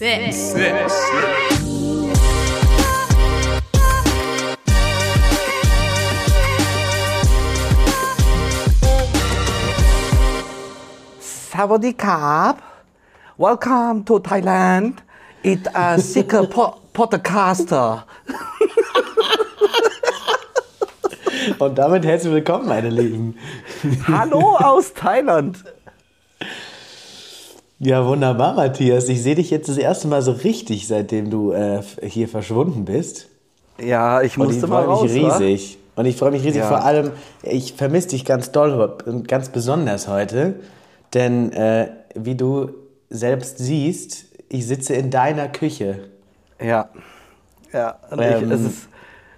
Six. Sawadee Krab. Welcome to Thailand. It's a sicker po podcaster. Und damit herzlich willkommen, meine Lieben. Hallo aus Thailand. Ja, wunderbar, Matthias. Ich sehe dich jetzt das erste Mal so richtig, seitdem du äh, hier verschwunden bist. Ja, ich Und musste ich mal freue mich raus. wa? riesig. Und ich freue mich riesig Ja. vor allem, ich vermisse dich ganz doll und ganz besonders heute. Denn äh, wie du selbst siehst, ich sitze in deiner Küche. Ja. Ja, und Ähm. ich, es, ist,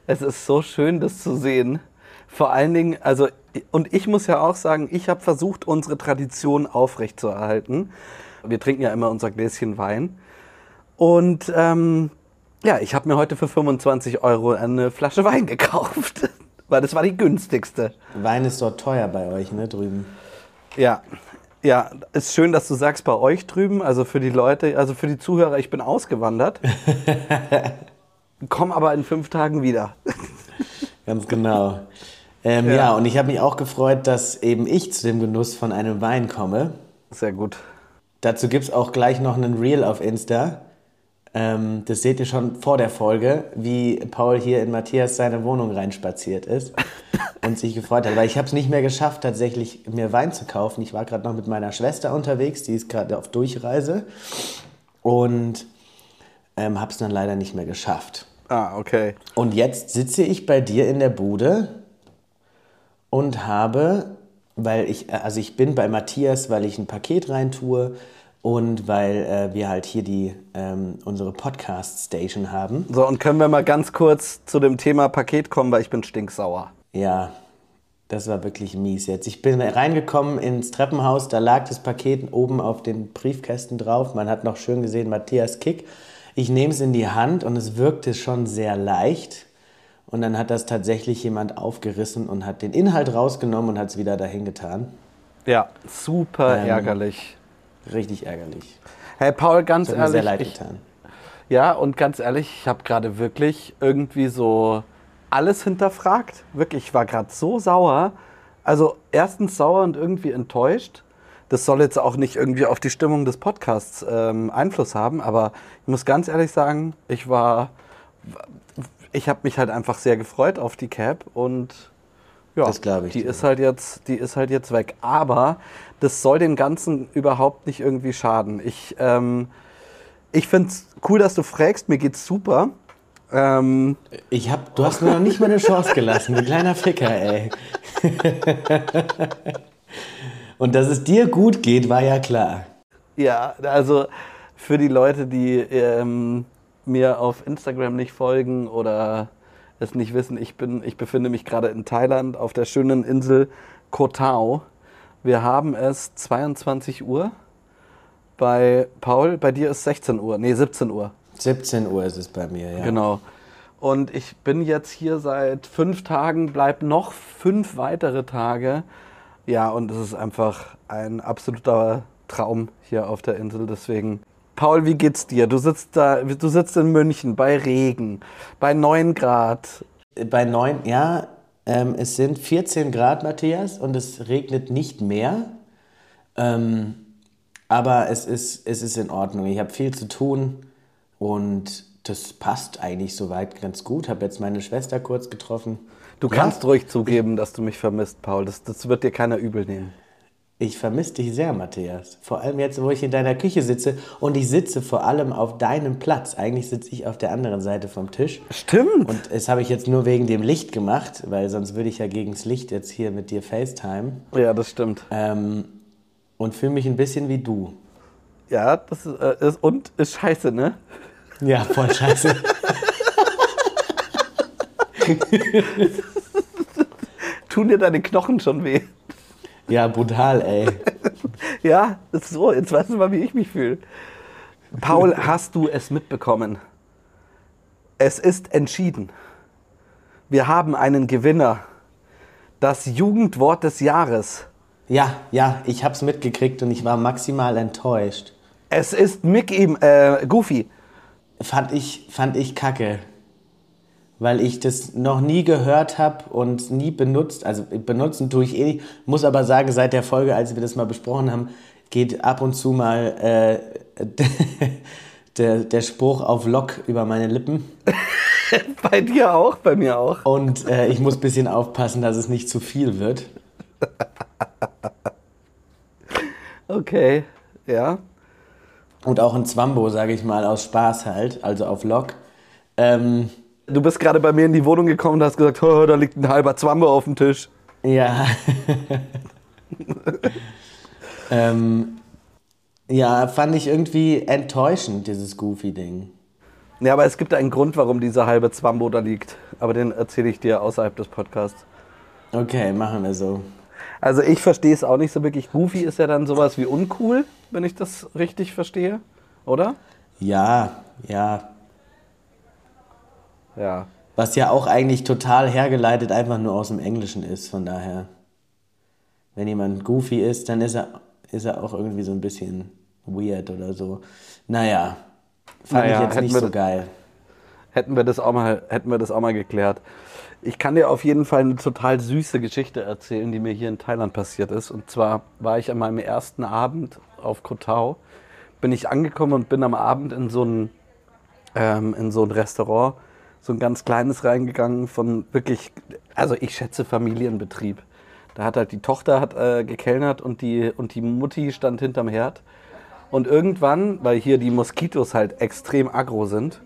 es ist so schön, das zu sehen. Vor allen Dingen, also, und ich muss ja auch sagen, ich habe versucht, unsere Tradition aufrechtzuerhalten. Wir trinken ja immer unser Gläschen Wein. Und ähm, ja, ich habe mir heute für 25 Euro eine Flasche Wein gekauft. Weil das war die günstigste. Wein ist dort teuer bei euch, ne, drüben. Ja. Ja, ist schön, dass du sagst bei euch drüben, also für die Leute, also für die Zuhörer, ich bin ausgewandert. Komm aber in fünf Tagen wieder. Ganz genau. Ähm, ja. Ja. und ich habe mich auch gefreut, dass eben ich zu dem Genuss von einem Wein komme. Sehr gut. Dazu gibt es auch gleich noch einen Reel auf Insta. Ähm, das seht ihr schon vor der Folge, wie Paul hier in Matthias seine Wohnung reinspaziert ist und sich gefreut hat. Weil ich habe es nicht mehr geschafft, tatsächlich mir Wein zu kaufen. Ich war gerade noch mit meiner Schwester unterwegs, die ist gerade auf Durchreise und ähm, habe es dann leider nicht mehr geschafft. Ah, okay. Und jetzt sitze ich bei dir in der Bude und habe, weil ich, also ich bin bei Matthias, weil ich ein Paket reintue und weil äh, wir halt hier die, ähm, unsere Podcast-Station haben. So, und können wir mal ganz kurz zu dem Thema Paket kommen, weil ich bin stinksauer. Ja, das war wirklich mies jetzt. Ich bin reingekommen ins Treppenhaus, da lag das Paket oben auf den Briefkästen drauf. Man hat noch schön gesehen, Matthias Kick. Ich nehme es in die Hand und es wirkte schon sehr leicht. Und dann hat das tatsächlich jemand aufgerissen und hat den Inhalt rausgenommen und hat es wieder dahin getan. Ja, super Ähm, ärgerlich. Richtig ärgerlich. Hey Paul, ganz Das hat mir sehr ehrlich, leid ich, getan. ja, und ganz ehrlich, ich habe gerade wirklich irgendwie so alles hinterfragt. Wirklich, ich war gerade so sauer. Also erstens sauer und irgendwie enttäuscht. Das soll jetzt auch nicht irgendwie auf die Stimmung des Podcasts ähm, Einfluss haben, aber ich muss ganz ehrlich sagen, ich war, ich habe mich halt einfach sehr gefreut auf die Cap und ja, Das ich die dir. ist halt jetzt, die ist halt jetzt weg. Aber das soll dem Ganzen überhaupt nicht irgendwie schaden. Ich, ähm, ich finde es cool, dass du fragst. Mir geht's super. Ähm, Ich hab, du hast mir noch nicht mal eine Chance gelassen, du kleiner Ficker, ey. und dass es dir gut geht, war ja klar. ja, also für die Leute, die ähm, mir auf Instagram nicht folgen oder es nicht wissen, ich, bin, ich befinde mich gerade in Thailand auf der schönen Insel Koh Tao. Wir haben es 22 Uhr. Bei Paul, bei dir ist 16 Uhr, nee 17 Uhr. 17 Uhr ist es bei mir, ja. Genau. Und ich bin jetzt hier seit fünf Tagen, bleib noch fünf weitere Tage. Ja, und es ist einfach ein absoluter Traum hier auf der Insel. Deswegen, Paul, wie geht's dir? Du sitzt da, du sitzt in München bei Regen, bei 9 Grad. Bei 9, ja, ähm, es sind 14 Grad, Matthias, und es regnet nicht mehr. Ähm, aber es ist, es ist in Ordnung. Ich habe viel zu tun und das passt eigentlich soweit ganz gut. Habe jetzt meine Schwester kurz getroffen. Du Ja, kannst ruhig zugeben, dass du mich vermisst, Paul. Das, das wird dir keiner übel nehmen. Ich vermisse dich sehr, Matthias. Vor allem jetzt, wo ich in deiner Küche sitze und ich sitze vor allem auf deinem Platz. Eigentlich sitze ich auf der anderen Seite vom Tisch. Stimmt. Und das habe ich jetzt nur wegen dem Licht gemacht, weil sonst würde ich ja gegen das Licht jetzt hier mit dir FaceTime. ja, das stimmt. Ähm, und fühle mich ein bisschen wie du. Ja, das ist, äh, ist und ist scheiße, ne? Ja, voll scheiße. Tun dir deine Knochen schon weh? Ja, brutal, ey. Ja, ist so. Jetzt weißt du mal, wie ich mich fühle. Paul, hast du es mitbekommen? Es ist entschieden. Wir haben einen Gewinner. Das Jugendwort des Jahres. Ja, ja, ich habe es mitgekriegt und ich war maximal enttäuscht. Es ist Mickey, äh, Goofy. Fand ich, fand ich kacke. Weil ich das noch nie gehört habe und nie benutzt. Also benutzen tue ich eh nicht. Muss aber sagen, seit der Folge, als wir das mal besprochen haben, geht ab und zu mal äh, der, der Spruch auf Lock über meine Lippen. bei dir auch, bei mir auch. Und äh, ich muss ein bisschen aufpassen, dass es nicht zu viel wird. okay, ja. Und auch ein Zwambo, sage ich mal, aus Spaß halt, also auf Lock. Ähm, du bist gerade bei mir in die Wohnung gekommen und hast gesagt, oh, da liegt ein halber Zwambo auf dem Tisch. Ja. ähm, ja, fand ich irgendwie enttäuschend, dieses Goofy-Ding. Ja, aber es gibt einen Grund, warum dieser halbe Zwambo da liegt. Aber den erzähle ich dir außerhalb des Podcasts. Okay, machen wir so. Also ich verstehe es auch nicht so wirklich. Goofy ist ja dann sowas wie uncool, wenn ich das richtig verstehe, oder? Ja, ja. Ja. Was ja auch eigentlich total hergeleitet einfach nur aus dem Englischen ist, von daher. Wenn jemand Goofy ist, dann ist er, ist er auch irgendwie so ein bisschen weird oder so. Naja, fand naja, ich jetzt nicht so geil. Hätten wir das auch mal, hätten wir das auch mal geklärt. Ich kann dir auf jeden Fall eine total süße Geschichte erzählen, die mir hier in Thailand passiert ist. Und zwar war ich an meinem ersten Abend auf Koh Tao, bin ich angekommen und bin am Abend in so ein, ähm, in so ein Restaurant, so ein ganz kleines reingegangen von wirklich, also ich schätze Familienbetrieb. Da hat halt die Tochter hat, äh, gekellnert und die, und die Mutti stand hinterm Herd. Und irgendwann, weil hier die Moskitos halt extrem aggro sind,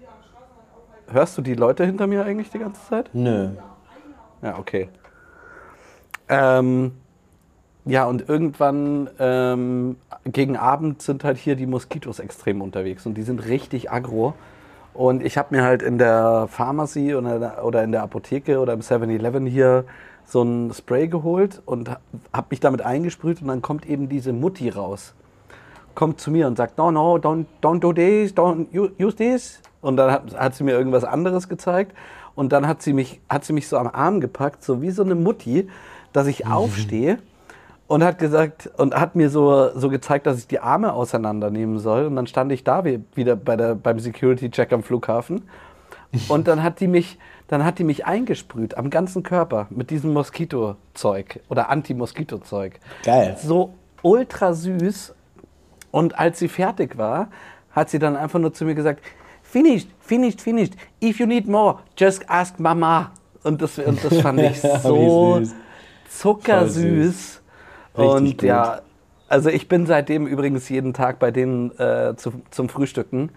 Hörst du die Leute hinter mir eigentlich die ganze Zeit? Nö. Ja, okay. Ähm, ja, und irgendwann ähm, gegen Abend sind halt hier die Moskitos extrem unterwegs und die sind richtig aggro. Und ich habe mir halt in der Pharmacy oder, oder in der Apotheke oder im 7-Eleven hier so ein Spray geholt und habe mich damit eingesprüht und dann kommt eben diese Mutti raus. Kommt zu mir und sagt, no, no, don't, don't do this, don't use this. Und dann hat, hat sie mir irgendwas anderes gezeigt. Und dann hat sie, mich, hat sie mich so am Arm gepackt, so wie so eine Mutti, dass ich mhm. aufstehe und hat gesagt und hat mir so, so gezeigt, dass ich die Arme auseinandernehmen soll. Und dann stand ich da wieder bei der, beim Security-Check am Flughafen. Und dann hat die mich, dann hat die mich eingesprüht am ganzen Körper mit diesem Moskito-Zeug oder Anti-Moskito-Zeug. Geil. So ultra süß. Und als sie fertig war, hat sie dann einfach nur zu mir gesagt, finished, finished, finished. If you need more, just ask Mama. Und das, und das fand ich so zuckersüß. Und gut. ja, also ich bin seitdem übrigens jeden Tag bei denen äh, zu, zum Frühstücken.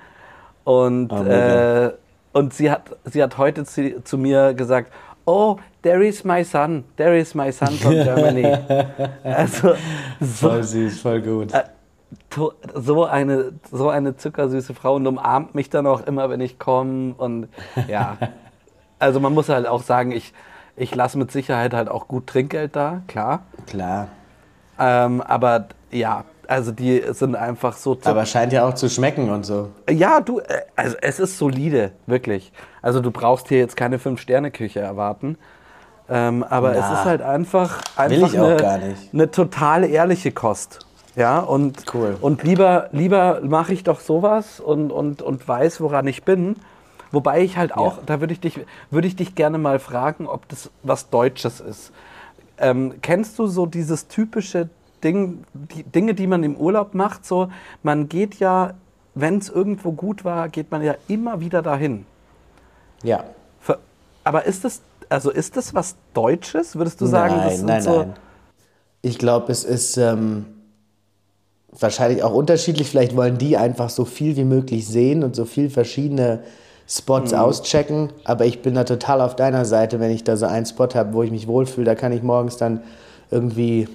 Und, oh, äh, und sie, hat, sie hat heute zu, zu mir gesagt, oh, there is my son, there is my son from Germany. also, so, voll süß, voll gut. Äh, so eine, so eine zuckersüße Frau und umarmt mich dann auch immer, wenn ich komme. Und ja, also man muss halt auch sagen, ich, ich lasse mit Sicherheit halt auch gut Trinkgeld da, klar. Klar. Ähm, aber ja, also die sind einfach so. Aber scheint ja auch zu schmecken und so. Ja, du, äh, also es ist solide, wirklich. Also du brauchst hier jetzt keine Fünf-Sterne-Küche erwarten. Ähm, aber Na, es ist halt einfach, einfach eine, eine total ehrliche Kost. Ja, und, cool. und lieber, lieber mache ich doch sowas und, und, und weiß, woran ich bin. Wobei ich halt auch, ja. da würde ich, dich, würd ich dich gerne mal fragen, ob das was Deutsches ist. Ähm, kennst du so dieses typische Ding, die Dinge, die man im Urlaub macht? So, man geht ja, wenn es irgendwo gut war, geht man ja immer wieder dahin. Ja. Für, aber ist das, also ist das was Deutsches? Würdest du sagen, nein, das nein, so nein. Ich glaube, es ist. Ähm wahrscheinlich auch unterschiedlich. Vielleicht wollen die einfach so viel wie möglich sehen und so viel verschiedene Spots mhm. auschecken. Aber ich bin da total auf deiner Seite, wenn ich da so einen Spot habe, wo ich mich wohlfühle. Da kann ich morgens dann irgendwie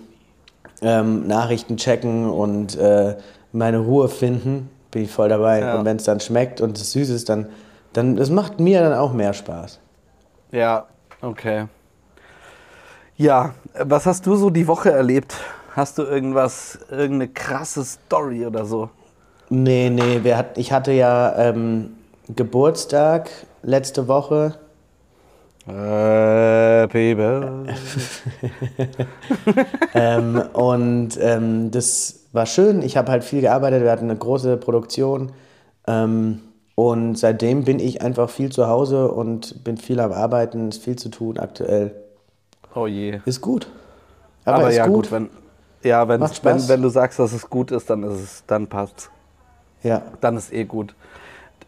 ähm, Nachrichten checken und äh, meine Ruhe finden. Bin ich voll dabei. Ja. Und wenn es dann schmeckt und es süß ist, dann, dann das macht mir dann auch mehr Spaß. Ja, okay. Ja, was hast du so die Woche erlebt? Hast du irgendwas, irgendeine krasse Story oder so? Nee, nee, wir hat, ich hatte ja ähm, Geburtstag letzte Woche Happy Birthday. ähm, und ähm, das war schön. Ich habe halt viel gearbeitet. Wir hatten eine große Produktion. Ähm, und seitdem bin ich einfach viel zu Hause und bin viel am Arbeiten. Ist viel zu tun aktuell. Oh je. Ist gut. Aber, Aber ist ja, gut. gut, wenn, ja, wenn, wenn, wenn du sagst, dass es gut ist, dann ist es, dann passt's. ja. Dann ist eh gut.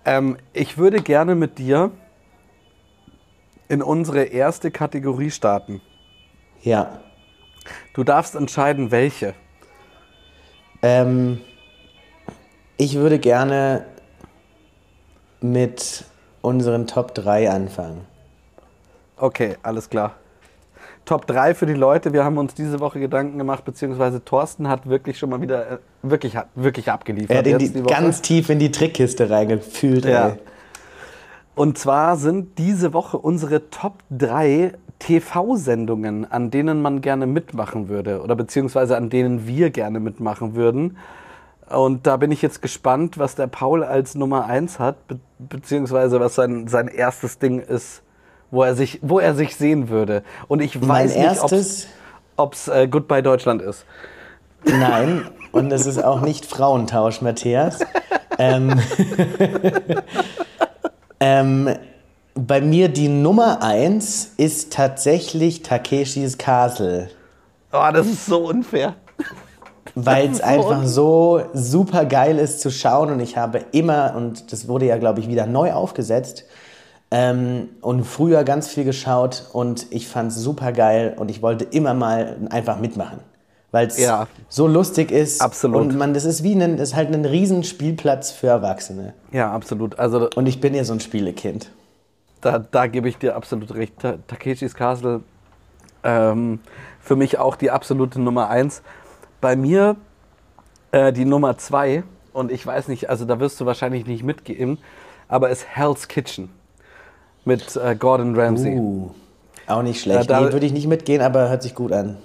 Ähm, ich würde gerne mit dir in unsere erste Kategorie starten. Ja. Du darfst entscheiden, welche. Ähm, ich würde gerne mit unseren Top 3 anfangen. Okay, alles klar. Top 3 für die Leute. Wir haben uns diese Woche Gedanken gemacht, beziehungsweise Thorsten hat wirklich schon mal wieder äh, wirklich, hat, wirklich abgeliefert. Er hat in die, die ganz tief in die Trickkiste reingefühlt. Ja. Ey. Und zwar sind diese Woche unsere Top 3 TV-Sendungen, an denen man gerne mitmachen würde oder beziehungsweise an denen wir gerne mitmachen würden. Und da bin ich jetzt gespannt, was der Paul als Nummer 1 hat, be beziehungsweise was sein, sein erstes Ding ist, wo er sich, wo er sich sehen würde. Und ich Mein weiß nicht, erstes, ob es äh, Goodbye Deutschland ist. nein, und das ist auch nicht Frauentausch, Matthias. ähm, ähm, bei mir die Nummer 1 ist tatsächlich Takeshis Castle. Oh, das ist so unfair. weil es einfach so super geil ist zu schauen und ich habe immer, und das wurde ja, glaube ich, wieder neu aufgesetzt, ähm, und früher ganz viel geschaut und ich fand es super geil und ich wollte immer mal einfach mitmachen. Weil es Ja. so lustig ist. Absolut. Und man, das ist wie ein, ist halt ein Riesenspielplatz für Erwachsene. Ja, absolut. Also Und ich bin ja so ein Spielekind. Da, da gebe ich dir absolut recht. Ta Takeshis Castle ähm, für mich auch die absolute Nummer eins. Bei mir äh, die Nummer zwei und ich weiß nicht, also da wirst du wahrscheinlich nicht mitgehen, aber ist Hell's Kitchen mit äh, Gordon Ramsay. Uh, auch nicht schlecht. Ja, da- nee, würde ich nicht mitgehen, aber hört sich gut an.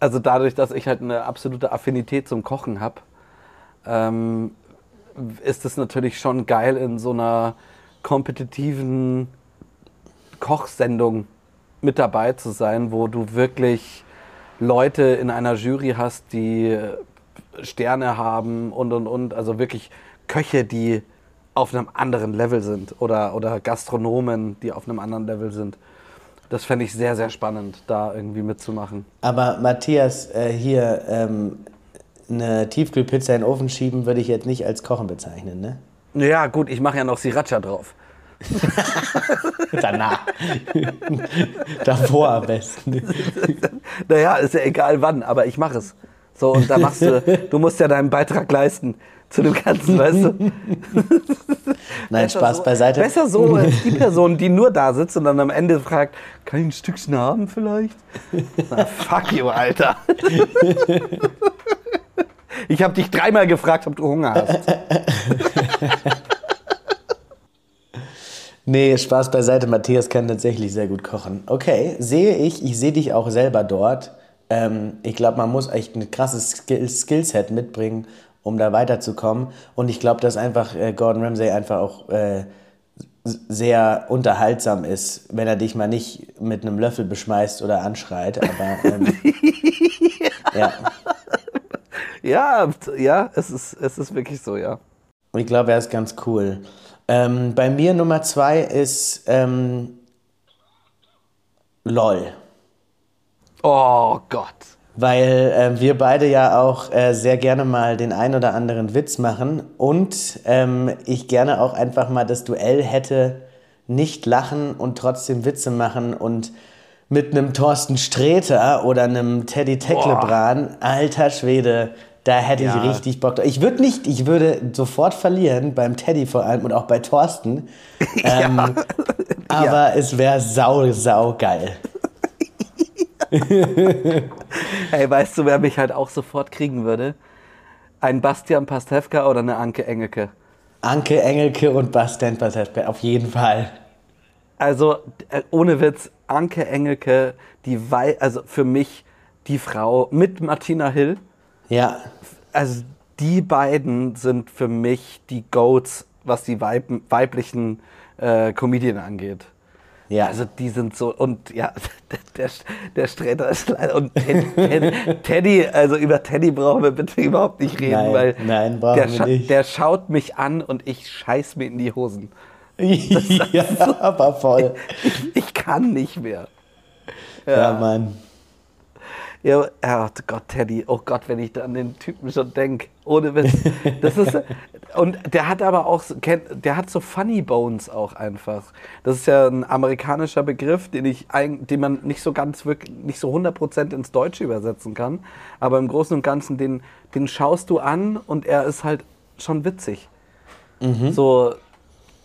Also dadurch, dass ich halt eine absolute Affinität zum Kochen habe, ähm, ist es natürlich schon geil in so einer kompetitiven Kochsendung mit dabei zu sein, wo du wirklich Leute in einer Jury hast, die äh, Sterne haben und und und, also wirklich Köche, die auf einem anderen Level sind oder, oder Gastronomen, die auf einem anderen Level sind. Das fände ich sehr, sehr spannend, da irgendwie mitzumachen. Aber Matthias, äh, hier ähm, eine Tiefkühlpizza in den Ofen schieben, würde ich jetzt nicht als Kochen bezeichnen, ne? Ja, gut, ich mache ja noch Sriracha drauf. Danach. Davor am besten. Naja, ist ja egal wann, aber ich mache es. So, und da machst du, du musst ja deinen Beitrag leisten zu dem Ganzen, weißt du? Nein, Besser Spaß so, beiseite. Besser so als die Person, die nur da sitzt und dann am Ende fragt, kann ich ein Stückchen haben vielleicht? Na, fuck you, Alter. Ich habe dich dreimal gefragt, ob du Hunger hast. Nee, Spaß beiseite. Matthias kann tatsächlich sehr gut kochen. Okay, sehe ich. Ich sehe dich auch selber dort. Ähm, ich glaube, man muss echt ein krasses Skill Skillset mitbringen, um da weiterzukommen. Und ich glaube, dass einfach äh, Gordon Ramsay einfach auch äh, sehr unterhaltsam ist, wenn er dich mal nicht mit einem Löffel beschmeißt oder anschreit. Aber ähm, ja, Ja, ja, es ist, es ist wirklich so, ja. ich glaube, er ist ganz cool. Ähm, bei mir Nummer zwei ist ähm, LOL. Oh Gott. Weil äh, wir beide ja auch äh, sehr gerne mal den ein oder anderen Witz machen und ähm, ich gerne auch einfach mal das Duell hätte, nicht lachen und trotzdem Witze machen und mit einem Thorsten Sträter oder einem Teddy Tecklebran, alter Schwede, da hätte Ja. ich richtig Bock drauf. Ich würde nicht, ich würde sofort verlieren, beim Teddy vor allem und auch bei Thorsten, ähm, aber es wäre sau, sau geil. Hey, weißt du, wer mich halt auch sofort kriegen würde? Ein Bastian Pastewka oder eine Anke Engelke. Anke Engelke und Bastian Pastewka, auf jeden Fall. Also, äh, ohne Witz, Anke Engelke, die Wei also für mich die Frau mit Martina Hill. Ja, Also, die beiden sind für mich die Goats, was die Weib weiblichen äh, Comedien angeht. Ja. Also die sind so, und ja, der, der Sträter ist leider, und Teddy, Teddy, Teddy, also über Teddy brauchen wir bitte überhaupt nicht reden, Nein, weil nein, brauchen der, wir nicht. der schaut mich an und ich scheiß mir in die Hosen. ja, aber voll. Ich, ich kann nicht mehr. Ja, Mann. Ja, oh Gott, Teddy, oh Gott, wenn ich da an den Typen schon denke, ohne Witz. Das ist, und der hat aber auch, der hat so Funny Bones auch einfach. Das ist ja ein amerikanischer Begriff, den ich, den man nicht so ganz wirklich, nicht so 100% ins Deutsche übersetzen kann. Aber im Großen und Ganzen, den, den schaust du an und er ist halt schon witzig. So,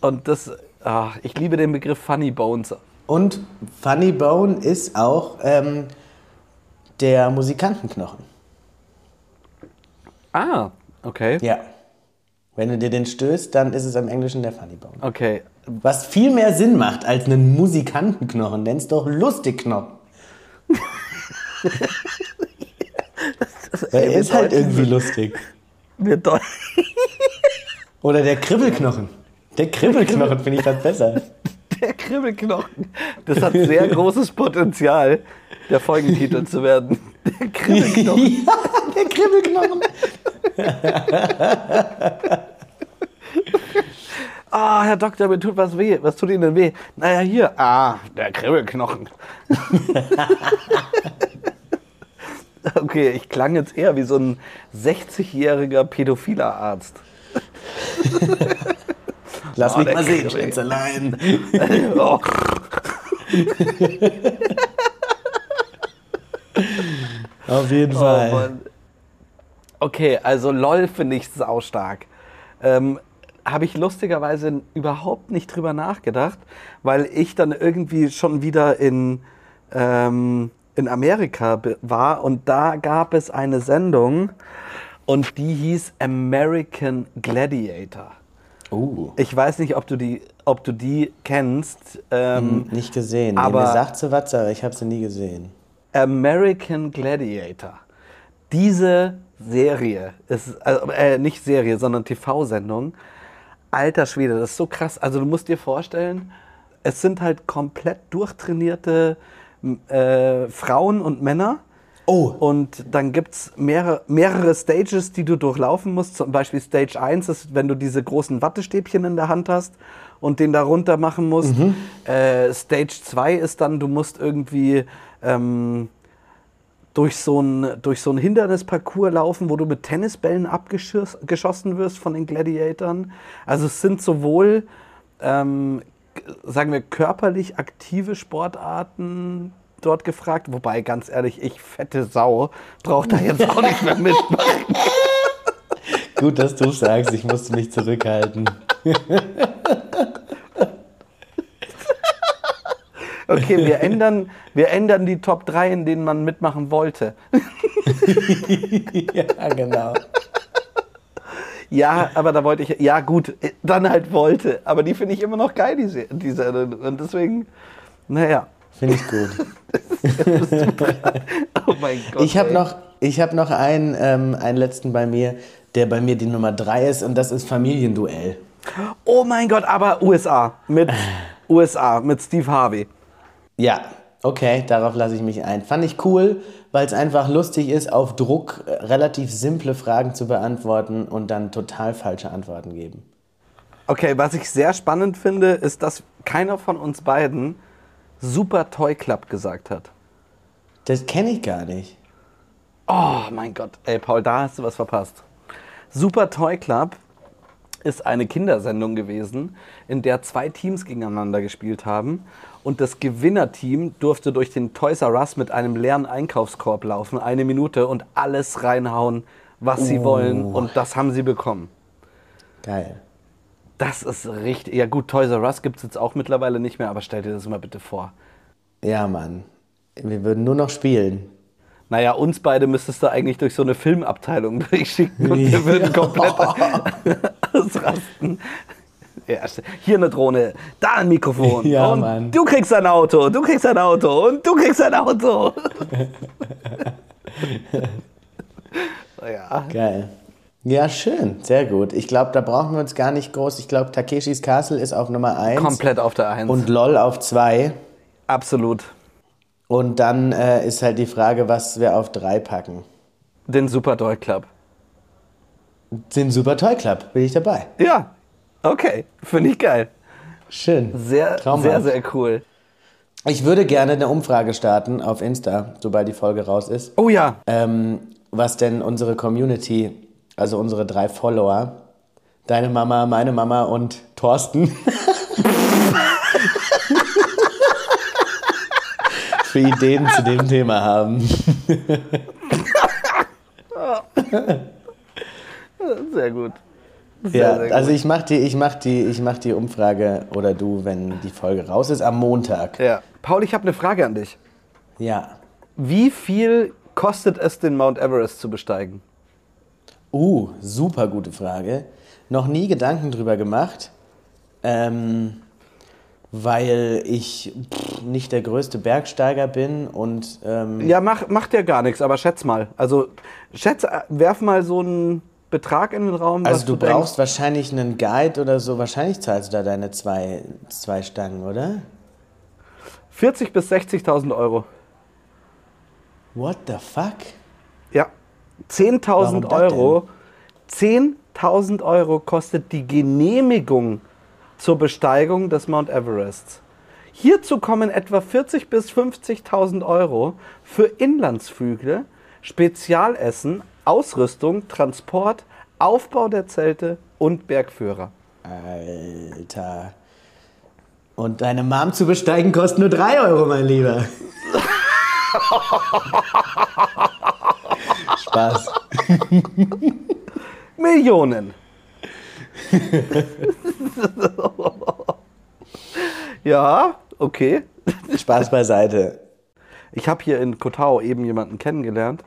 und das, ah, ich liebe den Begriff Funny Bones. Und Funny Bone ist auch ähm, der Musikantenknochen. Ah, okay. Ja. Wenn du dir den stößt, dann ist es im Englischen der Funny Bone. Okay, Was viel mehr Sinn macht als einen Musikantenknochen, nenn's doch Lustigknochen. Er wir ist halt irgendwie lustig. wir Oder der Kribbelknochen. Der Kribbelknochen finde ich fast besser. Kribbelknochen. Das hat sehr großes Potenzial, der Folgentitel zu werden. Der Kribbelknochen. ja, der Kribbelknochen. Ah, Herr Doktor, mir tut was weh. Was tut Ihnen denn weh? Naja, hier. Ah, der Kribbelknochen. okay, ich klang jetzt eher wie so ein 60-jähriger pädophiler Arzt. Lass Oh, mich mal sehen, Kribbel. Schätzelein. oh. Auf jeden Oh, Fall. Mann. Okay, also LOL finde ich saustark. Ähm, Habe ich lustigerweise überhaupt nicht drüber nachgedacht, weil ich dann irgendwie schon wieder in, ähm, in Amerika war und da gab es eine Sendung und die hieß American Gladiator. Uh, Ich weiß nicht, ob du die, ob du die kennst. Ähm, nicht gesehen. Nee, aber- mir sagt sie was, aber ich habe sie nie gesehen. American Gladiator. Diese Serie ist, also, äh, nicht Serie, sondern TV-Sendung. Alter Schwede, das ist so krass. Also du musst dir vorstellen, es sind halt komplett durchtrainierte äh, Frauen und Männer. Oh. Und dann gibt es mehrere, mehrere Stages, die du durchlaufen musst. Zum Beispiel Stage 1 ist, wenn du diese großen Wattestäbchen in der Hand hast und den da runter machen musst. Äh, Stage 2 ist dann, du musst irgendwie ähm, durch so ein, durch so ein Hindernisparcours laufen, wo du mit Tennisbällen abgeschossen wirst von den Gladiatoren. Also es sind sowohl, ähm, sagen wir, körperlich aktive Sportarten dort gefragt, wobei ganz ehrlich, ich fette Sau brauche da jetzt auch nicht mehr mitmachen. Gut, dass du sagst, ich musste mich zurückhalten. Okay, wir ändern, wir ändern die Top 3, in denen man mitmachen wollte. ja, genau. Ja, aber da wollte ich, ja gut, dann halt wollte. Aber die finde ich immer noch geil, diese, diese. Und deswegen, naja. Finde ich gut. Oh mein Gott. Ich habe noch, ich hab noch einen, ähm, einen letzten bei mir, der bei mir die Nummer drei ist und das ist Familienduell. Oh mein Gott, aber USA. Mit USA, mit Steve Harvey. Ja, okay, darauf lasse ich mich ein. Fand ich cool, weil es einfach lustig ist, auf Druck äh, relativ simple Fragen zu beantworten und dann total falsche Antworten geben. Okay, was ich sehr spannend finde, ist, dass keiner von uns beiden Super Toy Club gesagt hat. Das kenne ich gar nicht. Oh mein Gott, ey Paul, da hast du was verpasst. Super Toy Club ist eine Kindersendung gewesen, in der zwei Teams gegeneinander gespielt haben. Und das Gewinnerteam durfte durch den Toys R Us mit einem leeren Einkaufskorb laufen, eine Minute und alles reinhauen, was sie wollen. Und das haben sie bekommen. Geil. Das ist richtig. Ja, gut, Toys R Us gibt es jetzt auch mittlerweile nicht mehr, aber stell dir das mal bitte vor. Ja, Mann. Wir würden nur noch spielen. Naja, uns beide müsstest du eigentlich durch so eine Filmabteilung durchschicken und wir würden komplett ausrasten. Ja, hier eine Drohne, da ein Mikrofon. Ja, und Mann. du kriegst ein Auto, du kriegst ein Auto und du kriegst ein Auto. ja. Geil. Ja, schön, sehr gut. Ich glaube, da brauchen wir uns gar nicht groß. Ich glaube, Takeshis Castle ist auf Nummer 1 Komplett auf der Eins. und LOL auf 2. Absolut. Und dann äh, ist halt die Frage, was wir auf 3 packen. Den Super Doll Club. Den Super Toy Club, bin ich dabei. Ja, okay. Finde ich geil. Schön. Sehr, Traumhaft. sehr, sehr cool. Ich würde gerne eine Umfrage starten auf Insta, sobald die Folge raus ist. Oh ja, Ähm, was denn unsere Community, also unsere drei Follower, deine Mama, meine Mama und Thorsten, für Ideen zu dem Thema haben. sehr gut. Sehr, Ja, sehr also gut. ich mach die, ich mach die, ich mach die Umfrage oder du, wenn die Folge raus ist, am Montag. Ja. Paul, ich habe eine Frage an dich. Ja. Wie viel kostet es, den Mount Everest zu besteigen? Uh, super gute Frage. Noch nie Gedanken drüber gemacht, ähm, weil ich pff, nicht der größte Bergsteiger bin und ähm, Ja, mach, macht ja gar nichts, aber schätz mal. Also, schätz, äh, werf mal so einen Betrag in den Raum. was also du denkst. brauchst wahrscheinlich einen Guide oder so. Wahrscheinlich zahlst du da deine zwei, zwei Stangen, oder? 40.000 bis 60.000 Euro. What the fuck? Ja. 10.000 Warum das Euro. 10.000 Euro kostet die Genehmigung zur Besteigung des Mount Everests. Hierzu kommen etwa 40.000 bis 50.000 Euro für Inlandsflüge, Spezialessen, Ausrüstung, Transport, Aufbau der Zelte und Bergführer. Alter. Und deine Mom zu besteigen kostet nur 3 Euro, mein Lieber. Spaß. Millionen. ja, okay. Spaß beiseite. Ich habe hier in Kotau eben jemanden kennengelernt,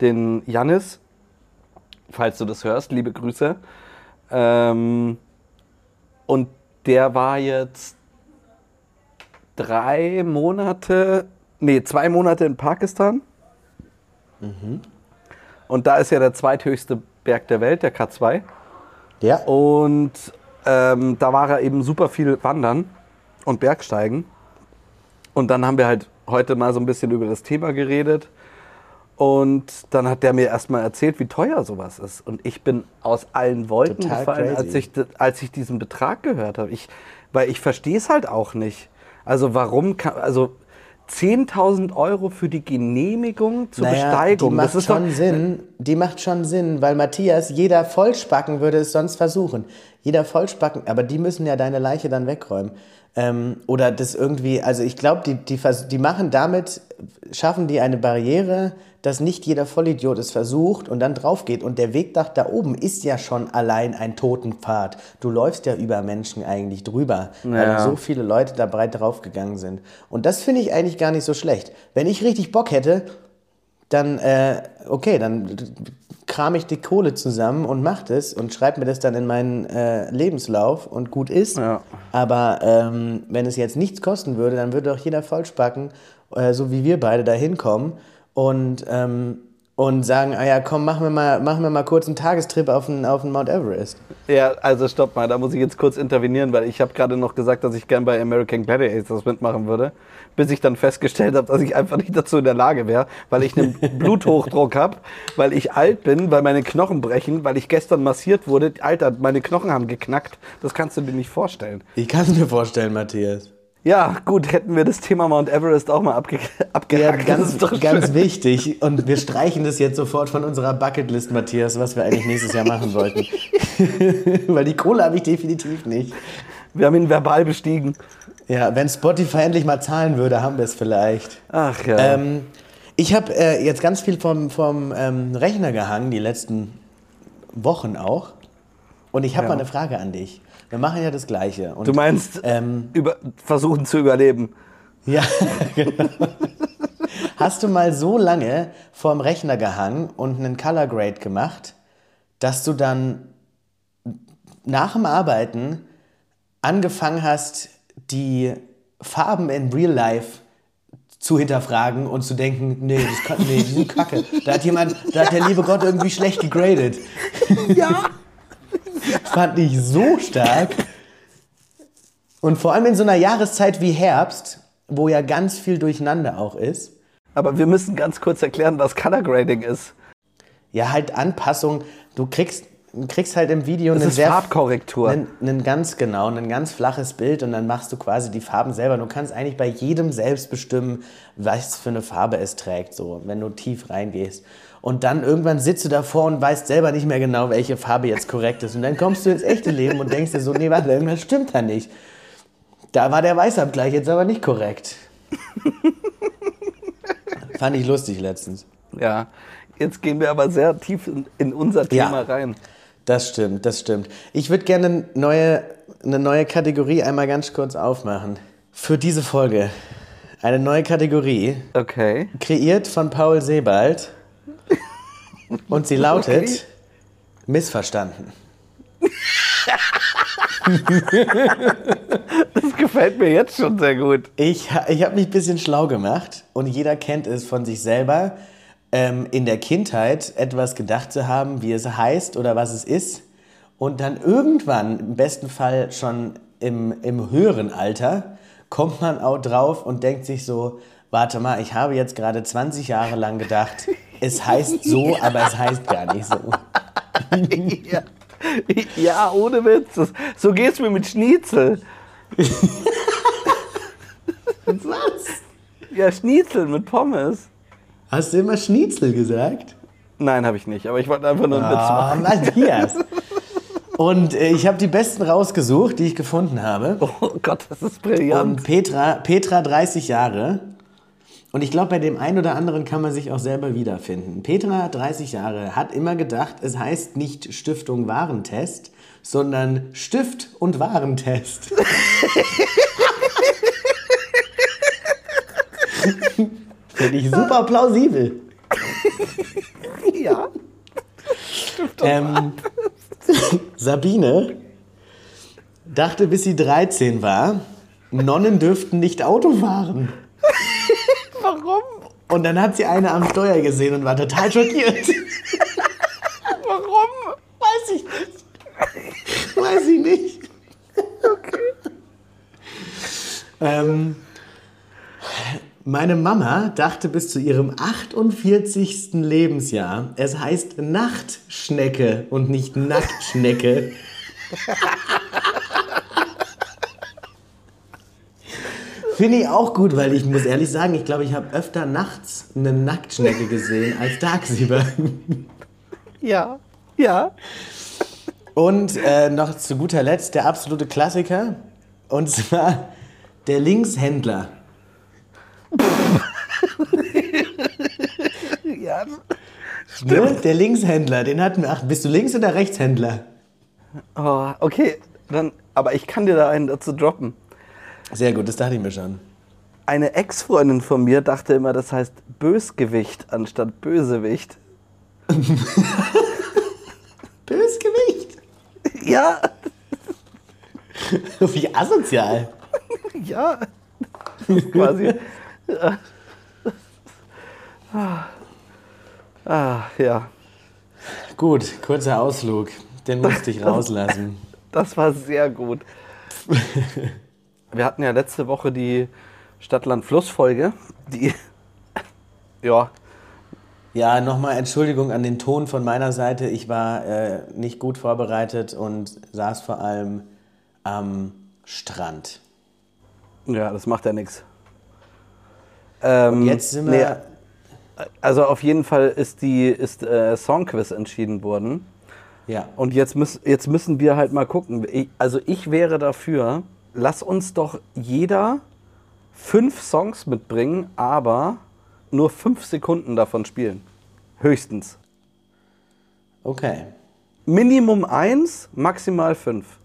den Jannis. Falls du das hörst, liebe Grüße. Ähm, und der war jetzt drei Monate, nee, zwei Monate in Pakistan. Und da ist ja der zweithöchste Berg der Welt, der K2. Ja. Und ähm, da war er eben super viel wandern und Bergsteigen. Und dann haben wir halt heute mal so ein bisschen über das Thema geredet. Und dann hat der mir erstmal erzählt, wie teuer sowas ist. Und ich bin aus allen Wolken Total gefallen, als ich, als ich diesen Betrag gehört habe. Ich, weil ich verstehe es halt auch nicht. Also warum kann, also 10.000 Euro für die Genehmigung zur Besteigung. Die macht das ist schon doch, Sinn. Die macht schon Sinn, weil Matthias, jeder Vollspacken würde es sonst versuchen. Jeder Vollspacken, aber die müssen ja deine Leiche dann wegräumen. Ähm, oder das irgendwie, also ich glaube, die, die, die machen damit, schaffen die eine Barriere, dass nicht jeder Vollidiot es versucht und dann drauf geht. Und der Weg nach da oben ist ja schon allein ein Totenpfad. Du läufst ja über Menschen eigentlich drüber, weil Ja. so viele Leute da breit draufgegangen sind. Und das finde ich eigentlich gar nicht so schlecht. Wenn ich richtig Bock hätte, dann, äh, okay, dann kram ich die Kohle zusammen und mach das und schreib mir das dann in meinen äh, Lebenslauf und gut ist. Ja. Aber ähm, wenn es jetzt nichts kosten würde, dann würde doch jeder Vollspacken, äh, so wie wir beide, da hinkommen und, ähm, und sagen, ah ja, komm, machen wir mal, machen wir mal kurz einen Tagestrip auf den, auf den Mount Everest. Ja, also stopp mal, da muss ich jetzt kurz intervenieren, weil ich habe gerade noch gesagt, dass ich gern bei American Gladiators mitmachen würde, bis ich dann festgestellt habe, dass ich einfach nicht dazu in der Lage wäre, weil ich einen Bluthochdruck habe, weil ich alt bin, weil meine Knochen brechen, weil ich gestern massiert wurde. Alter, meine Knochen haben geknackt. Das kannst du dir nicht vorstellen. Ich kann es mir vorstellen, Matthias. Ja, gut, hätten wir das Thema Mount Everest auch mal abge Ja, abgehakt. das ganz, ganz wichtig. Und wir streichen das jetzt sofort von unserer Bucketlist, Matthias, was wir eigentlich nächstes Jahr machen wollten. Weil die Kohle habe ich definitiv nicht. Wir haben ihn verbal bestiegen. Ja, wenn Spotify endlich mal zahlen würde, haben wir es vielleicht. Ach ja. Ähm, ich habe äh, jetzt ganz viel vom, vom ähm, Rechner gehangen, die letzten Wochen auch. Und ich habe Ja. mal eine Frage an dich. Wir machen ja das Gleiche. Und, du meinst, ähm, über, versuchen zu überleben. Ja, genau. Hast du mal so lange vorm Rechner gehangen und einen Color Grade gemacht, dass du dann nach dem Arbeiten angefangen hast, die Farben in Real Life zu hinterfragen und zu denken, nee, das kann, nee, die sind kacke. Da hat jemand, da hat der liebe Gott irgendwie schlecht gegradet. Ja. Fand ich so stark. Und vor allem in so einer Jahreszeit wie Herbst, wo ja ganz viel Durcheinander auch ist. Aber wir müssen ganz kurz erklären, was Color Grading ist. Ja, halt Anpassung. Du kriegst, kriegst halt im Video Das einen ist sehr Farbkorrektur. Ein, ein ganz genau, ein ganz flaches Bild und dann machst du quasi die Farben selber. Du kannst eigentlich bei jedem selbst bestimmen, was für eine Farbe es trägt, so, wenn du tief reingehst. Und dann irgendwann sitzt du davor und weißt selber nicht mehr genau, welche Farbe jetzt korrekt ist. Und dann kommst du ins echte Leben und denkst dir so, nee, warte, irgendwas stimmt da nicht. Da war der Weißabgleich jetzt aber nicht korrekt. Fand ich lustig letztens. Ja. Jetzt gehen wir aber sehr tief in, in unser Thema Ja. rein. Das stimmt, das stimmt. Ich würde gerne eine neue, eine neue Kategorie einmal ganz kurz aufmachen. Für diese Folge. Eine neue Kategorie, Okay. kreiert von Paul Sebald. Und sie lautet Okay. Missverstanden. Das gefällt mir jetzt schon sehr gut. Ich, ich habe mich ein bisschen schlau gemacht und jeder kennt es von sich selber, ähm, in der Kindheit etwas gedacht zu haben, wie es heißt oder was es ist. Und dann irgendwann, im besten Fall schon im, im höheren Alter, kommt man auch drauf und denkt sich so, warte mal, ich habe jetzt gerade 20 Jahre lang gedacht, es heißt so, aber es heißt gar nicht so. Ja, ja ohne Witz. Das, so geht's mir mit Schnitzel. Was? Ja, Schnitzel mit Pommes. Hast du immer Schnitzel gesagt? Nein, habe ich nicht. Aber ich wollte einfach nur einen Witz Ah, machen. Matthias. Und äh, ich habe die besten rausgesucht, die ich gefunden habe. Oh Gott, das ist brillant. Und Petra, Petra 30 Jahre. Und ich glaube, bei dem einen oder anderen kann man sich auch selber wiederfinden. Petra 30 Jahre hat immer gedacht, es heißt nicht Stiftung Warentest, sondern Stift und Warentest. Finde ich super plausibel. ja. Ähm, Sabine dachte, bis sie 13 war, Nonnen dürften nicht Auto fahren. Und dann hat sie eine am Steuer gesehen und war total schockiert. Warum? Weiß ich nicht. Weiß ich nicht. Okay. Ähm, meine Mama dachte bis zu ihrem 48. Lebensjahr, es heißt Nachtschnecke und nicht Nacktschnecke. Finde ich auch gut, weil ich muss ehrlich sagen, ich glaube, ich habe öfter nachts eine Nacktschnecke gesehen als tagsüber. Ja. Ja. Und äh, noch zu guter Letzt der absolute Klassiker. Und zwar der Linkshändler. Ja. Ne? Der Linkshändler, den hatten wir. Ach, bist du Links- oder Rechtshändler? Oh, okay, dann, aber ich kann dir da einen dazu droppen. Sehr gut, das dachte ich mir schon. Eine Ex-Freundin von mir dachte immer, das heißt Bösgewicht anstatt Bösewicht. Bösgewicht. Ja, Wie asozial. ja. Quasi. ah, ja. Gut, kurzer Ausflug. Den musste ich rauslassen. Das war sehr gut. Wir hatten ja letzte Woche die Stadt-Land-Fluss-Folge, die. Ja, Ja, nochmal Entschuldigung an den Ton von meiner Seite. Ich war äh, nicht gut vorbereitet und saß vor allem am Strand. ja, das macht ja nichts. Ähm, Jetzt sind wir. also auf jeden Fall ist die ist äh, Songquiz entschieden worden. ja. Und jetzt, müß, jetzt müssen wir halt mal gucken. Ich, also ich wäre dafür, lass uns doch jeder fünf Songs mitbringen, aber nur fünf Sekunden davon spielen. Höchstens. Okay. Minimum eins, maximal fünf.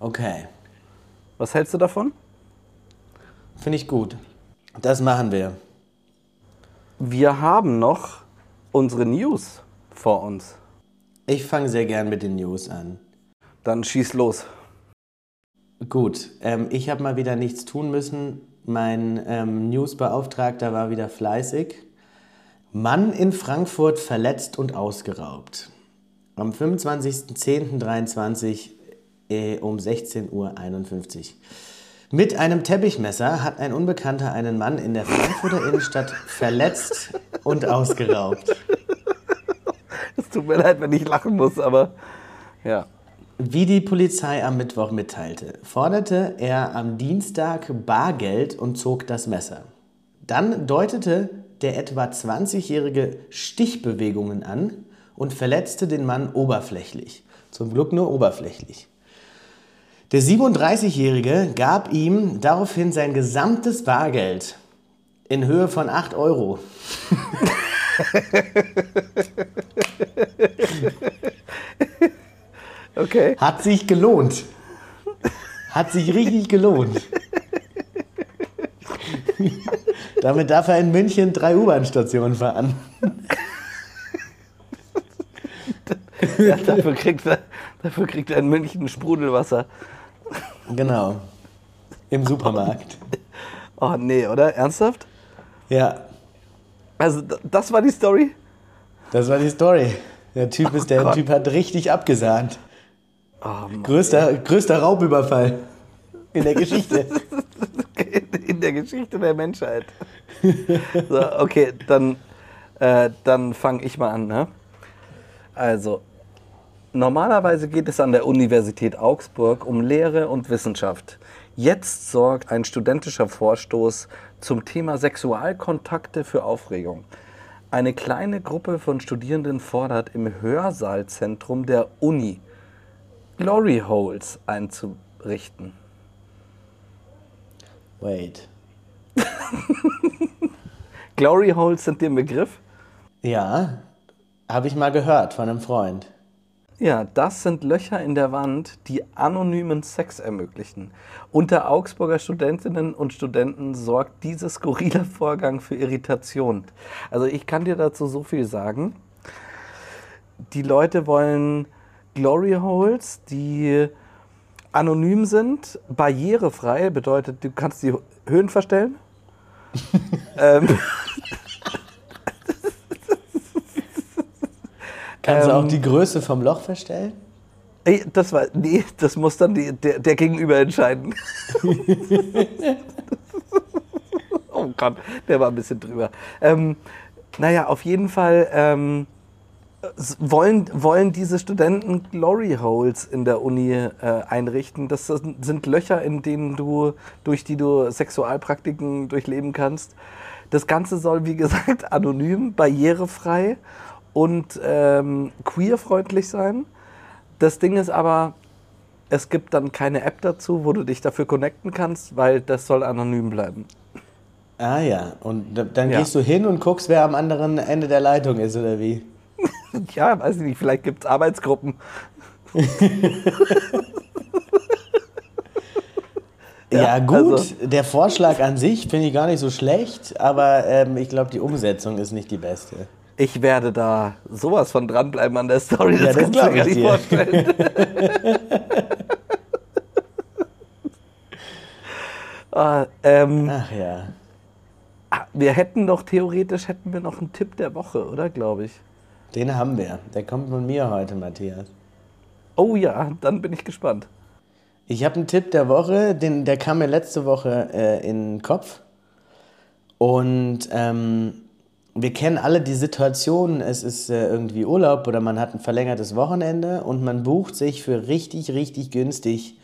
Okay. Was hältst du davon? Finde ich gut. Das machen wir. Wir haben noch unsere News vor uns. Ich fange sehr gern mit den News an. Dann schieß los. Gut, ähm, ich habe mal wieder nichts tun müssen, Mein ähm, Newsbeauftragter war wieder fleißig. Mann in Frankfurt verletzt und ausgeraubt. Am 25.10.23 äh, um 16.51 Uhr. Mit einem Teppichmesser hat ein Unbekannter einen Mann in der Frankfurter Innenstadt verletzt und ausgeraubt. Es tut mir leid, wenn ich lachen muss, aber ja. Wie die Polizei am Mittwoch mitteilte, forderte er am Dienstag Bargeld und zog das Messer. Dann deutete der etwa 20-Jährige Stichbewegungen an und verletzte den Mann oberflächlich. Zum Glück nur oberflächlich. Der 37-Jährige gab ihm daraufhin sein gesamtes Bargeld in Höhe von 8 Euro. Okay. Hat sich gelohnt. Hat sich richtig gelohnt. Damit darf er in München drei U-Bahn-Stationen fahren. Ja, dafür, kriegt er, dafür kriegt er in München Sprudelwasser. Genau. Im Supermarkt. Oh nee, oder? Ernsthaft? Ja, Also das war die Story? das war die Story. Der Typ, ist, der Gott. typ hat richtig abgesahnt. Oh, Mann. Größter, größter Raubüberfall in der Geschichte. In der Geschichte der Menschheit. So, okay, dann, äh, dann fange ich mal an. Ne? Also, normalerweise geht es an der Universität Augsburg um Lehre und Wissenschaft. Jetzt sorgt ein studentischer Vorstoß zum Thema Sexualkontakte für Aufregung. Eine kleine Gruppe von Studierenden fordert im Hörsaalzentrum der Uni Glory Holes einzurichten. Wait. Glory Holes sind dir ein Begriff? Ja, habe ich mal gehört von einem Freund. Ja, das sind Löcher in der Wand, die anonymen Sex ermöglichen. Unter Augsburger Studentinnen und Studenten sorgt dieser skurrile Vorgang für Irritation. Also ich kann dir dazu so viel sagen. Die Leute wollen Glory Holes, die anonym sind, barrierefrei, bedeutet, du kannst die Höhen verstellen. ähm, Kannst du auch Ähm. die Größe vom Loch verstellen? Das war. Nee, das muss dann die, der, der Gegenüber entscheiden. oh Gott, der war ein bisschen drüber. Ähm, naja, auf jeden Fall ähm, wollen, wollen diese Studenten Glory Holes in der Uni äh, einrichten. Das sind Löcher, in denen du, durch die du Sexualpraktiken durchleben kannst. Das Ganze soll, wie gesagt, anonym, barrierefrei und ähm, queerfreundlich sein. Das Ding ist aber, es gibt dann keine App dazu, wo du dich dafür connecten kannst, weil das soll anonym bleiben. Ah ja, und da- dann Ja. gehst du hin und guckst, wer am anderen Ende der Leitung ist oder wie? Ja, weiß ich nicht, vielleicht gibt es Arbeitsgruppen. Ja, Ja, gut, also- der Vorschlag an sich finde ich gar nicht so schlecht, aber ähm, ich glaube, die Umsetzung ist nicht die beste. Ich werde da sowas von dranbleiben an der Story, Ja, das kannst du gar ich nicht dir. vorstellen. Ah, ähm, Ach ja. ah, wir hätten doch theoretisch hätten wir noch einen Tipp der Woche, oder glaube ich? Den haben wir. Der kommt von mir heute, Matthias. Oh ja, dann bin ich gespannt. Ich habe einen Tipp der Woche, den, der kam mir letzte Woche äh, in den Kopf. Und ähm, wir kennen alle die Situation, es ist äh, irgendwie Urlaub oder man hat ein verlängertes Wochenende und man bucht sich für richtig, richtig günstig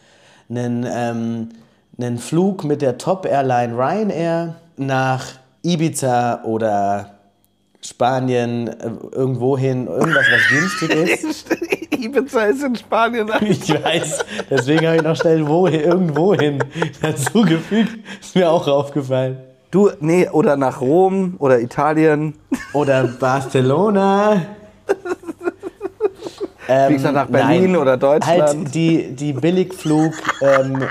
einen, ähm, einen Flug mit der Top-Airline Ryanair nach Ibiza oder Spanien, äh, irgendwo hin, irgendwas, was günstig ist. Ibiza ist in Spanien. Ich weiß, deswegen habe ich noch schnell irgendwo hin dazu gefügt. Ist mir auch aufgefallen. Du, nee, oder nach Rom oder Italien. Oder Barcelona. Ähm, Wie gesagt, nach Berlin oder Deutschland. Halt die, die Billigflug. Ähm,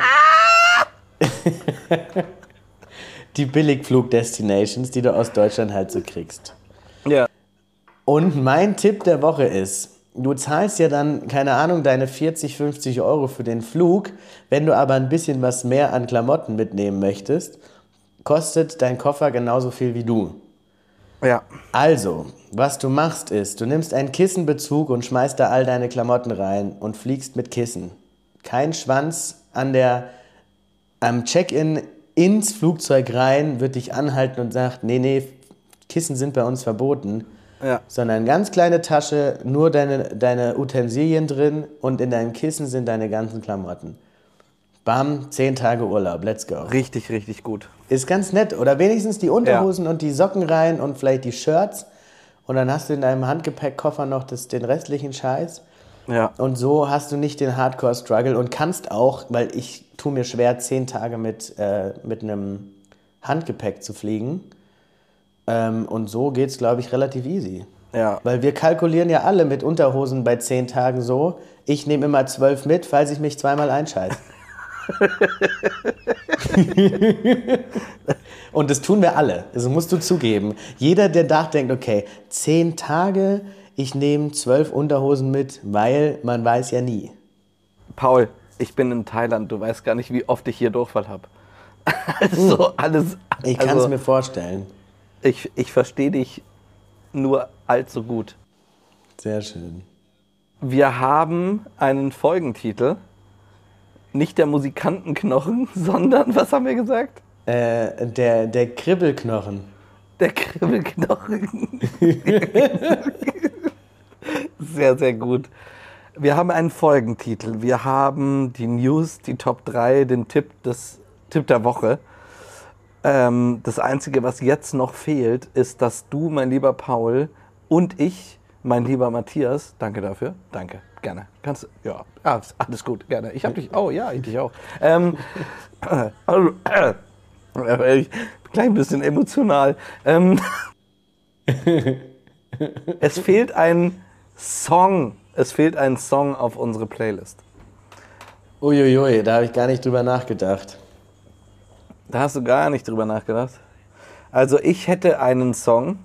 die Billigflug-Destinations, die du aus Deutschland halt so kriegst. Und mein Tipp der Woche ist, du zahlst ja dann, keine Ahnung, deine 40, 50 Euro für den Flug. Wenn du aber ein bisschen was mehr an Klamotten mitnehmen möchtest, kostet dein Koffer genauso viel wie du. Ja. Also, was du machst ist, du nimmst einen Kissenbezug und schmeißt da all deine Klamotten rein und fliegst mit Kissen. Kein Schwanz an der, am Check-in ins Flugzeug rein wird dich anhalten und sagt, nee, nee, Kissen sind bei uns verboten. Ja. Sondern eine ganz kleine Tasche, nur deine, deine Utensilien drin und in deinem Kissen sind deine ganzen Klamotten. Bam, zehn Tage Urlaub, let's go. Richtig, richtig gut. Ist ganz nett. Oder wenigstens die Unterhosen und die Socken rein und vielleicht die Shirts. Und dann hast du in deinem Handgepäckkoffer noch das, den restlichen Scheiß. Ja. Und so hast du nicht den Hardcore-Struggle und kannst auch, weil ich tue mir schwer, zehn Tage mit, äh, mit einem Handgepäck zu fliegen. Ähm, und so geht es, glaube ich, relativ easy. Ja. Weil wir kalkulieren ja alle mit Unterhosen bei zehn Tagen so. Ich nehme immer zwölf mit, falls ich mich zweimal einscheiße. Und das tun wir alle. Das musst du zugeben. Jeder, der nachdenkt, okay, zehn Tage, ich nehme zwölf Unterhosen mit, weil man weiß ja nie. Paul, ich bin in Thailand. Du weißt gar nicht, wie oft ich hier Durchfall habe. Also alles. Ich kann es also, mir vorstellen. Ich, ich verstehe dich nur allzu gut. Sehr schön. Wir haben einen Folgentitel. Nicht der Musikantenknochen, sondern, was haben wir gesagt? Äh, der, der Kribbelknochen. Der Kribbelknochen. sehr, sehr gut. Wir haben einen Folgentitel. Wir haben die News, die Top 3, den Tipp, des, Tipp der Woche. Ähm, das Einzige, was jetzt noch fehlt, ist, dass du, mein lieber Paul, und ich, mein lieber Matthias, danke dafür, danke, gerne. Kannst ja, ah, alles gut, gerne. Ich hab dich, oh ja, ich dich auch. Ähm, äh, äh, äh, ich, klein bisschen emotional. Ähm, es fehlt ein Song, es fehlt ein Song auf unsere Playlist. Uiuiui, da habe ich gar nicht drüber nachgedacht. Da hast du gar nicht drüber nachgedacht. Also ich hätte einen Song,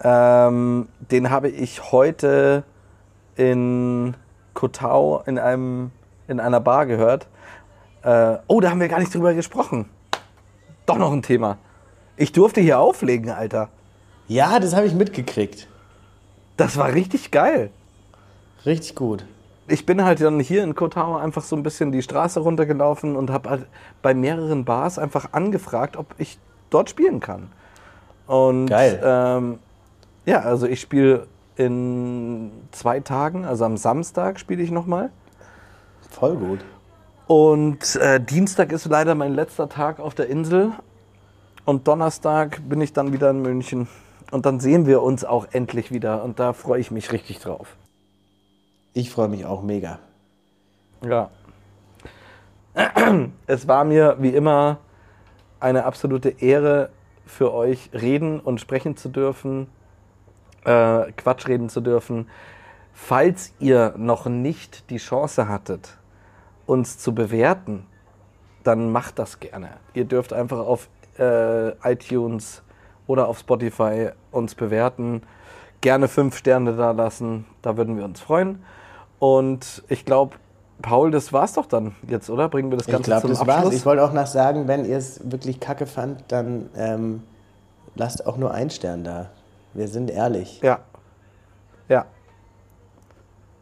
ähm, den habe ich heute in Kotau in, einem, in einer Bar gehört. Äh, oh, da haben wir gar nicht drüber gesprochen. Doch noch ein Thema. Ich durfte hier auflegen, Alter. Ja, das habe ich mitgekriegt. Das war richtig geil. Richtig gut. Ich bin halt dann hier in Kotau einfach so ein bisschen die Straße runtergelaufen und habe halt bei mehreren Bars einfach angefragt, ob ich dort spielen kann. Und Geil. Ähm, ja, also ich spiele in zwei Tagen, also am Samstag spiele ich nochmal. Voll gut. Und äh, Dienstag ist leider mein letzter Tag auf der Insel. Und Donnerstag bin ich dann wieder in München. Und dann sehen wir uns auch endlich wieder. Und da freue ich mich richtig drauf. Ich freue mich auch mega. Ja. Es war mir wie immer eine absolute Ehre für euch reden und sprechen zu dürfen, äh, Quatsch reden zu dürfen. Falls ihr noch nicht die Chance hattet, uns zu bewerten, dann macht das gerne. Ihr dürft einfach auf äh, iTunes oder auf Spotify uns bewerten. Gerne fünf Sterne da lassen, da würden wir uns freuen. Und ich glaube, Paul, das war's doch dann jetzt, oder? Bringen wir das Ich Ganze glaube, zum das Abschluss? war's. Ich wollte auch noch sagen, wenn ihr es wirklich kacke fand, dann ähm, lasst auch nur einen Stern da. Wir sind ehrlich. Ja. Ja.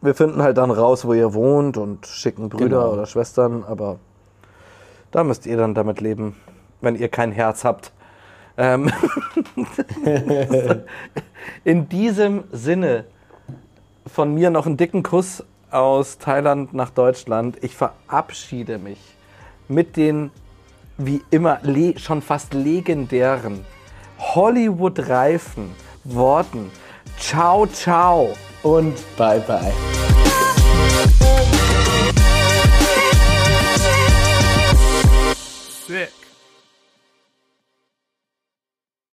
Wir finden halt dann raus, wo ihr wohnt und schicken Brüder Genau. oder Schwestern, aber da müsst ihr dann damit leben, wenn ihr kein Herz habt. Ähm In diesem Sinne von mir noch einen dicken Kuss aus Thailand nach Deutschland. Ich verabschiede mich mit den wie immer schon fast legendären Hollywood-reifen Worten. Ciao, ciao. Und bye bye. Sick.